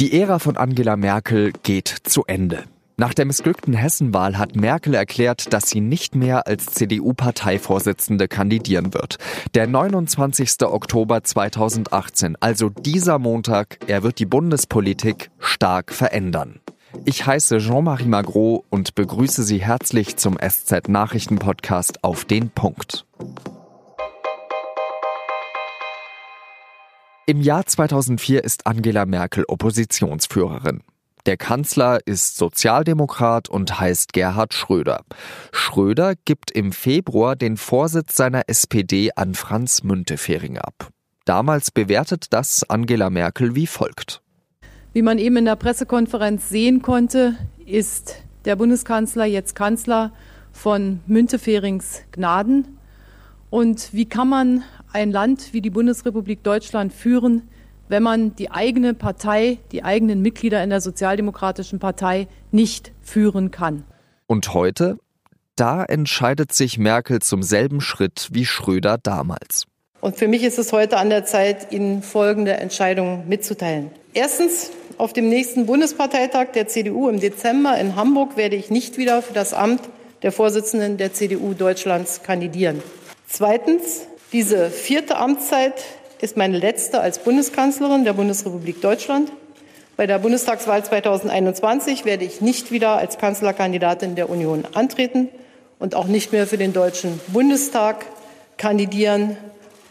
Die Ära von Angela Merkel geht zu Ende. Nach der missglückten Hessenwahl hat Merkel erklärt, dass sie nicht mehr als CDU-Parteivorsitzende kandidieren wird. Der 29. Oktober 2018, also dieser Montag, er wird die Bundespolitik stark verändern. Ich heiße Jean-Marie Magro und begrüße Sie herzlich zum SZ Nachrichten Podcast auf den Punkt. Im Jahr 2004 ist Angela Merkel Oppositionsführerin. Der Kanzler ist Sozialdemokrat und heißt Gerhard Schröder. Schröder gibt im Februar den Vorsitz seiner SPD an Franz Müntefering ab. Damals bewertet das Angela Merkel wie folgt. Wie man eben in der Pressekonferenz sehen konnte, ist der Bundeskanzler jetzt Kanzler von Münteferings Gnaden. Und wie kann man ein Land wie die Bundesrepublik Deutschland führen, wenn man die eigene Partei, die eigenen Mitglieder in der Sozialdemokratischen Partei nicht führen kann. Und heute? Da entscheidet sich Merkel zum selben Schritt wie Schröder damals. Und für mich ist es heute an der Zeit, Ihnen folgende Entscheidungen mitzuteilen. Erstens, auf dem nächsten Bundesparteitag der CDU im Dezember in Hamburg werde ich nicht wieder für das Amt der Vorsitzenden der CDU Deutschlands kandidieren. Zweitens, diese vierte Amtszeit ist meine letzte als Bundeskanzlerin der Bundesrepublik Deutschland. Bei der Bundestagswahl 2021 werde ich nicht wieder als Kanzlerkandidatin der Union antreten und auch nicht mehr für den Deutschen Bundestag kandidieren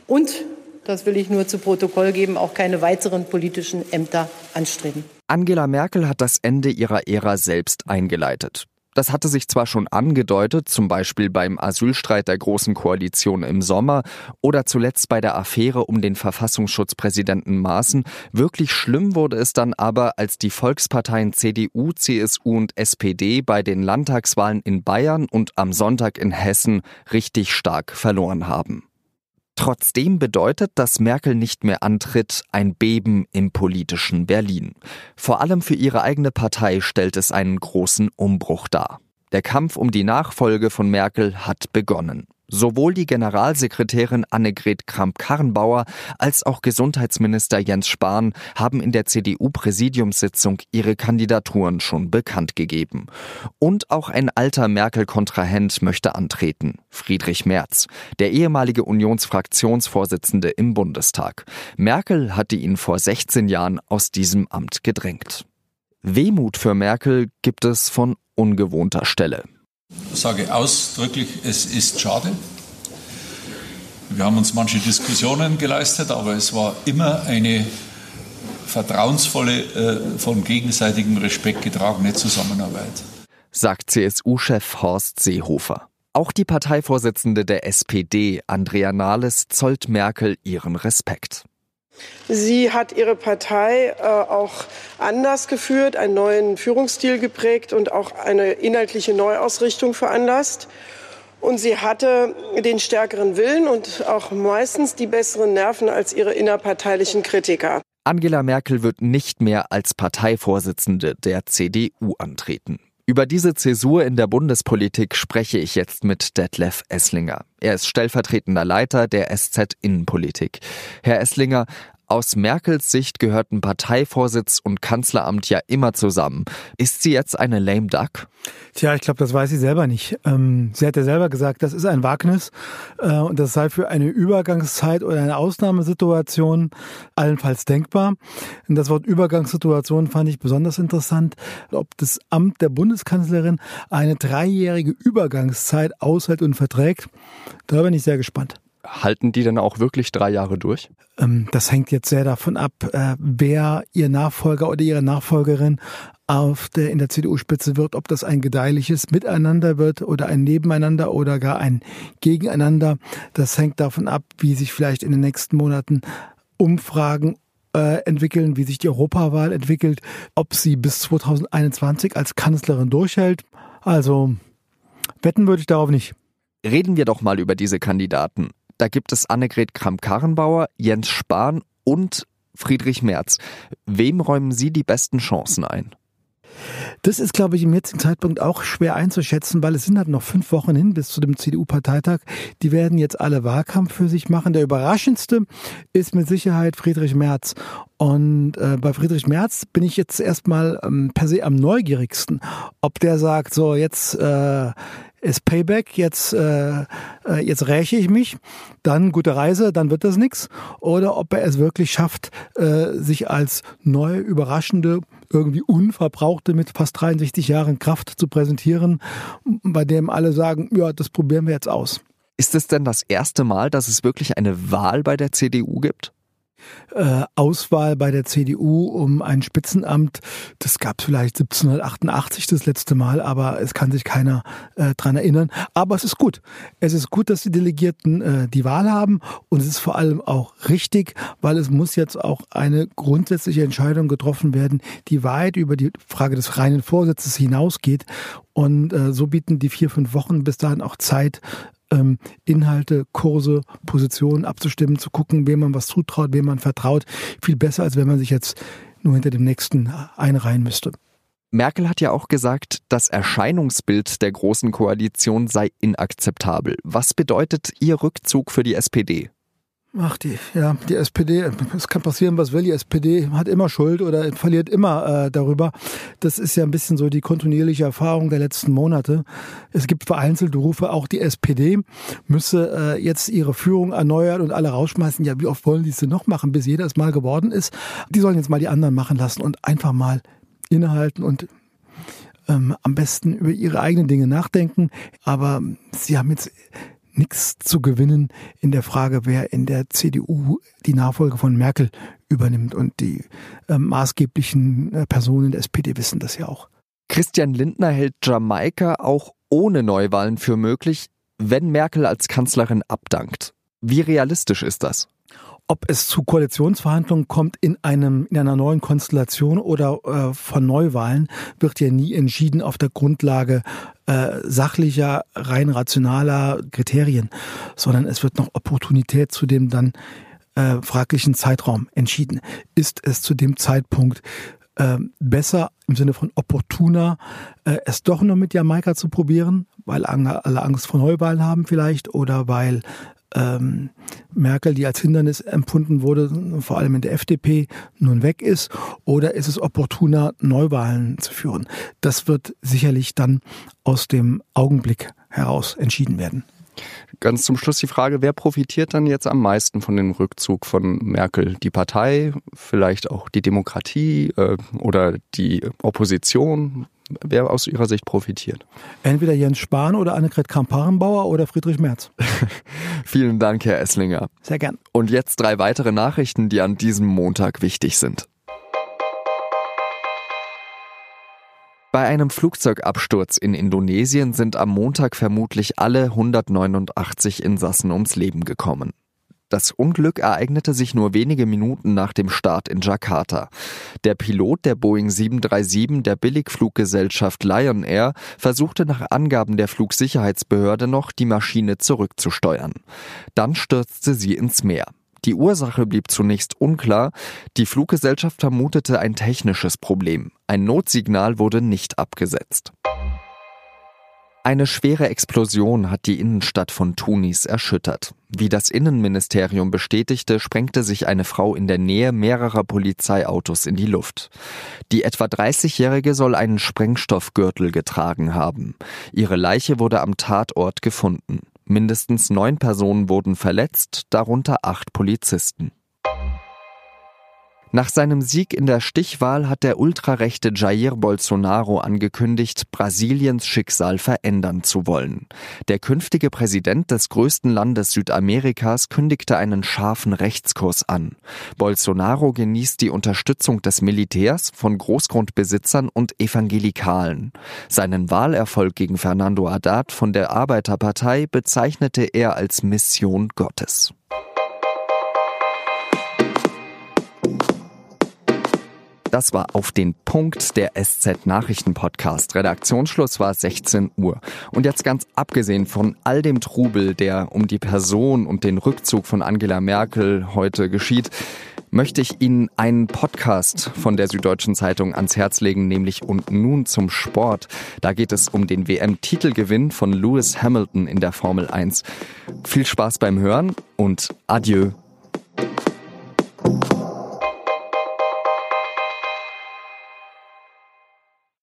und, das will ich nur zu Protokoll geben, auch keine weiteren politischen Ämter anstreben. Angela Merkel hat das Ende ihrer Ära selbst eingeleitet. Das hatte sich zwar schon angedeutet, zum Beispiel beim Asylstreit der Großen Koalition im Sommer oder zuletzt bei der Affäre um den Verfassungsschutzpräsidenten Maaßen. Wirklich schlimm wurde es dann aber, als die Volksparteien CDU, CSU und SPD bei den Landtagswahlen in Bayern und am Sonntag in Hessen richtig stark verloren haben. Trotzdem bedeutet, dass Merkel nicht mehr antritt, ein Beben im politischen Berlin. Vor allem für ihre eigene Partei stellt es einen großen Umbruch dar. Der Kampf um die Nachfolge von Merkel hat begonnen. Sowohl die Generalsekretärin Annegret Kramp-Karrenbauer als auch Gesundheitsminister Jens Spahn haben in der CDU-Präsidiumssitzung ihre Kandidaturen schon bekannt gegeben. Und auch ein alter Merkel-Kontrahent möchte antreten, Friedrich Merz, der ehemalige Unionsfraktionsvorsitzende im Bundestag. Merkel hatte ihn vor 16 Jahren aus diesem Amt gedrängt. Wehmut für Merkel gibt es von ungewohnter Stelle. Ich sage ausdrücklich, es ist schade. Wir haben uns manche Diskussionen geleistet, aber es war immer eine vertrauensvolle, äh, von gegenseitigem Respekt getragene Zusammenarbeit. Sagt CSU-Chef Horst Seehofer. Auch die Parteivorsitzende der SPD, Andrea Nahles, zollt Merkel ihren Respekt. Sie hat ihre Partei äh, auch anders geführt, einen neuen Führungsstil geprägt und auch eine inhaltliche Neuausrichtung veranlasst. Und sie hatte den stärkeren Willen und auch meistens die besseren Nerven als ihre innerparteilichen Kritiker. Angela Merkel wird nicht mehr als Parteivorsitzende der CDU antreten. Über diese Zäsur in der Bundespolitik spreche ich jetzt mit Detlef Esslinger. Er ist stellvertretender Leiter der SZ Innenpolitik. Herr Esslinger, aus Merkels Sicht gehörten Parteivorsitz und Kanzleramt ja immer zusammen. Ist sie jetzt eine lame duck? Tja, ich glaube, das weiß sie selber nicht. Ähm, sie hat ja selber gesagt, das ist ein Wagnis äh, und das sei für eine Übergangszeit oder eine Ausnahmesituation allenfalls denkbar. Und das Wort Übergangssituation fand ich besonders interessant. Ob das Amt der Bundeskanzlerin eine dreijährige Übergangszeit aushält und verträgt, da bin ich sehr gespannt. Halten die denn auch wirklich drei Jahre durch? Ähm, das hängt jetzt sehr davon ab, äh, wer ihr Nachfolger oder ihre Nachfolgerin auf der, in der CDU-Spitze wird, ob das ein gedeihliches Miteinander wird oder ein Nebeneinander oder gar ein Gegeneinander. Das hängt davon ab, wie sich vielleicht in den nächsten Monaten Umfragen äh, entwickeln, wie sich die Europawahl entwickelt, ob sie bis 2021 als Kanzlerin durchhält. Also wetten würde ich darauf nicht. Reden wir doch mal über diese Kandidaten. Da gibt es Annegret Kramp-Karrenbauer, Jens Spahn und Friedrich Merz. Wem räumen Sie die besten Chancen ein? Das ist, glaube ich, im jetzigen Zeitpunkt auch schwer einzuschätzen, weil es sind halt noch fünf Wochen hin bis zu dem CDU-Parteitag. Die werden jetzt alle Wahlkampf für sich machen. Der überraschendste ist mit Sicherheit Friedrich Merz. Und äh, bei Friedrich Merz bin ich jetzt erstmal ähm, per se am neugierigsten, ob der sagt, so jetzt äh, ist Payback, jetzt, äh, äh, jetzt räche ich mich, dann gute Reise, dann wird das nix. Oder ob er es wirklich schafft, äh, sich als neue, überraschende, irgendwie unverbrauchte mit fast 63 Jahren Kraft zu präsentieren, bei dem alle sagen, ja, das probieren wir jetzt aus. Ist es denn das erste Mal, dass es wirklich eine Wahl bei der CDU gibt? Äh, Auswahl bei der CDU um ein Spitzenamt. Das gab es vielleicht 1788 das letzte Mal, aber es kann sich keiner äh, dran erinnern. Aber es ist gut. Es ist gut, dass die Delegierten äh, die Wahl haben und es ist vor allem auch richtig, weil es muss jetzt auch eine grundsätzliche Entscheidung getroffen werden, die weit über die Frage des reinen Vorsitzes hinausgeht. Und äh, so bieten die vier, fünf Wochen bis dahin auch Zeit, ähm, Inhalte, Kurse, Positionen abzustimmen, zu gucken, wem man was zutraut, wem man vertraut. Viel besser, als wenn man sich jetzt nur hinter dem nächsten einreihen müsste. Merkel hat ja auch gesagt, das Erscheinungsbild der Großen Koalition sei inakzeptabel. Was bedeutet Ihr Rückzug für die SPD? Ach, die, ja, die SPD, es kann passieren, was will. Die SPD hat immer Schuld oder verliert immer äh, darüber. Das ist ja ein bisschen so die kontinuierliche Erfahrung der letzten Monate. Es gibt vereinzelte Rufe, auch die SPD müsse äh, jetzt ihre Führung erneuern und alle rausschmeißen. Ja, wie oft wollen die es denn noch machen, bis jeder es mal geworden ist? Die sollen jetzt mal die anderen machen lassen und einfach mal innehalten und ähm, am besten über ihre eigenen Dinge nachdenken. Aber sie haben jetzt nichts zu gewinnen in der Frage, wer in der CDU die Nachfolge von Merkel übernimmt. Und die äh, maßgeblichen äh, Personen der SPD wissen das ja auch. Christian Lindner hält Jamaika auch ohne Neuwahlen für möglich, wenn Merkel als Kanzlerin abdankt. Wie realistisch ist das? ob es zu Koalitionsverhandlungen kommt in einem in einer neuen Konstellation oder äh, von Neuwahlen, wird ja nie entschieden auf der Grundlage äh, sachlicher, rein rationaler Kriterien, sondern es wird noch Opportunität zu dem dann äh, fraglichen Zeitraum entschieden. Ist es zu dem Zeitpunkt äh, besser im Sinne von opportuner, äh, es doch noch mit Jamaika zu probieren, weil alle Angst vor Neuwahlen haben vielleicht oder weil ähm, Merkel, die als Hindernis empfunden wurde, vor allem in der FDP, nun weg ist? Oder ist es opportuner, Neuwahlen zu führen? Das wird sicherlich dann aus dem Augenblick heraus entschieden werden. Ganz zum Schluss die Frage, wer profitiert dann jetzt am meisten von dem Rückzug von Merkel? Die Partei, vielleicht auch die Demokratie äh, oder die Opposition? wer aus Ihrer Sicht profitiert? Entweder Jens Spahn oder Annegret Kramp-Karrenbauer oder Friedrich Merz. Vielen Dank, Herr Esslinger. Sehr gern. Und jetzt drei weitere Nachrichten, die an diesem Montag wichtig sind. Bei einem Flugzeugabsturz in Indonesien sind am Montag vermutlich alle 189 Insassen ums Leben gekommen. Das Unglück ereignete sich nur wenige Minuten nach dem Start in Jakarta. Der Pilot der Boeing 737 der Billigfluggesellschaft Lion Air versuchte nach Angaben der Flugsicherheitsbehörde noch, die Maschine zurückzusteuern. Dann stürzte sie ins Meer. Die Ursache blieb zunächst unklar. Die Fluggesellschaft vermutete ein technisches Problem. Ein Notsignal wurde nicht abgesetzt. Eine schwere Explosion hat die Innenstadt von Tunis erschüttert. Wie das Innenministerium bestätigte, sprengte sich eine Frau in der Nähe mehrerer Polizeiautos in die Luft. Die etwa 30-Jährige soll einen Sprengstoffgürtel getragen haben. Ihre Leiche wurde am Tatort gefunden. Mindestens neun Personen wurden verletzt, darunter acht Polizisten. Nach seinem Sieg in der Stichwahl hat der ultrarechte Jair Bolsonaro angekündigt, Brasiliens Schicksal verändern zu wollen. Der künftige Präsident des größten Landes Südamerikas kündigte einen scharfen Rechtskurs an. Bolsonaro genießt die Unterstützung des Militärs, von Großgrundbesitzern und Evangelikalen. Seinen Wahlerfolg gegen Fernando Haddad von der Arbeiterpartei bezeichnete er als Mission Gottes. Das war auf den Punkt der SZ Nachrichten Podcast. Redaktionsschluss war 16 Uhr. Und jetzt ganz abgesehen von all dem Trubel, der um die Person und den Rückzug von Angela Merkel heute geschieht, möchte ich Ihnen einen Podcast von der Süddeutschen Zeitung ans Herz legen, nämlich Und nun zum Sport. Da geht es um den WM-Titelgewinn von Lewis Hamilton in der Formel 1. Viel Spaß beim Hören und adieu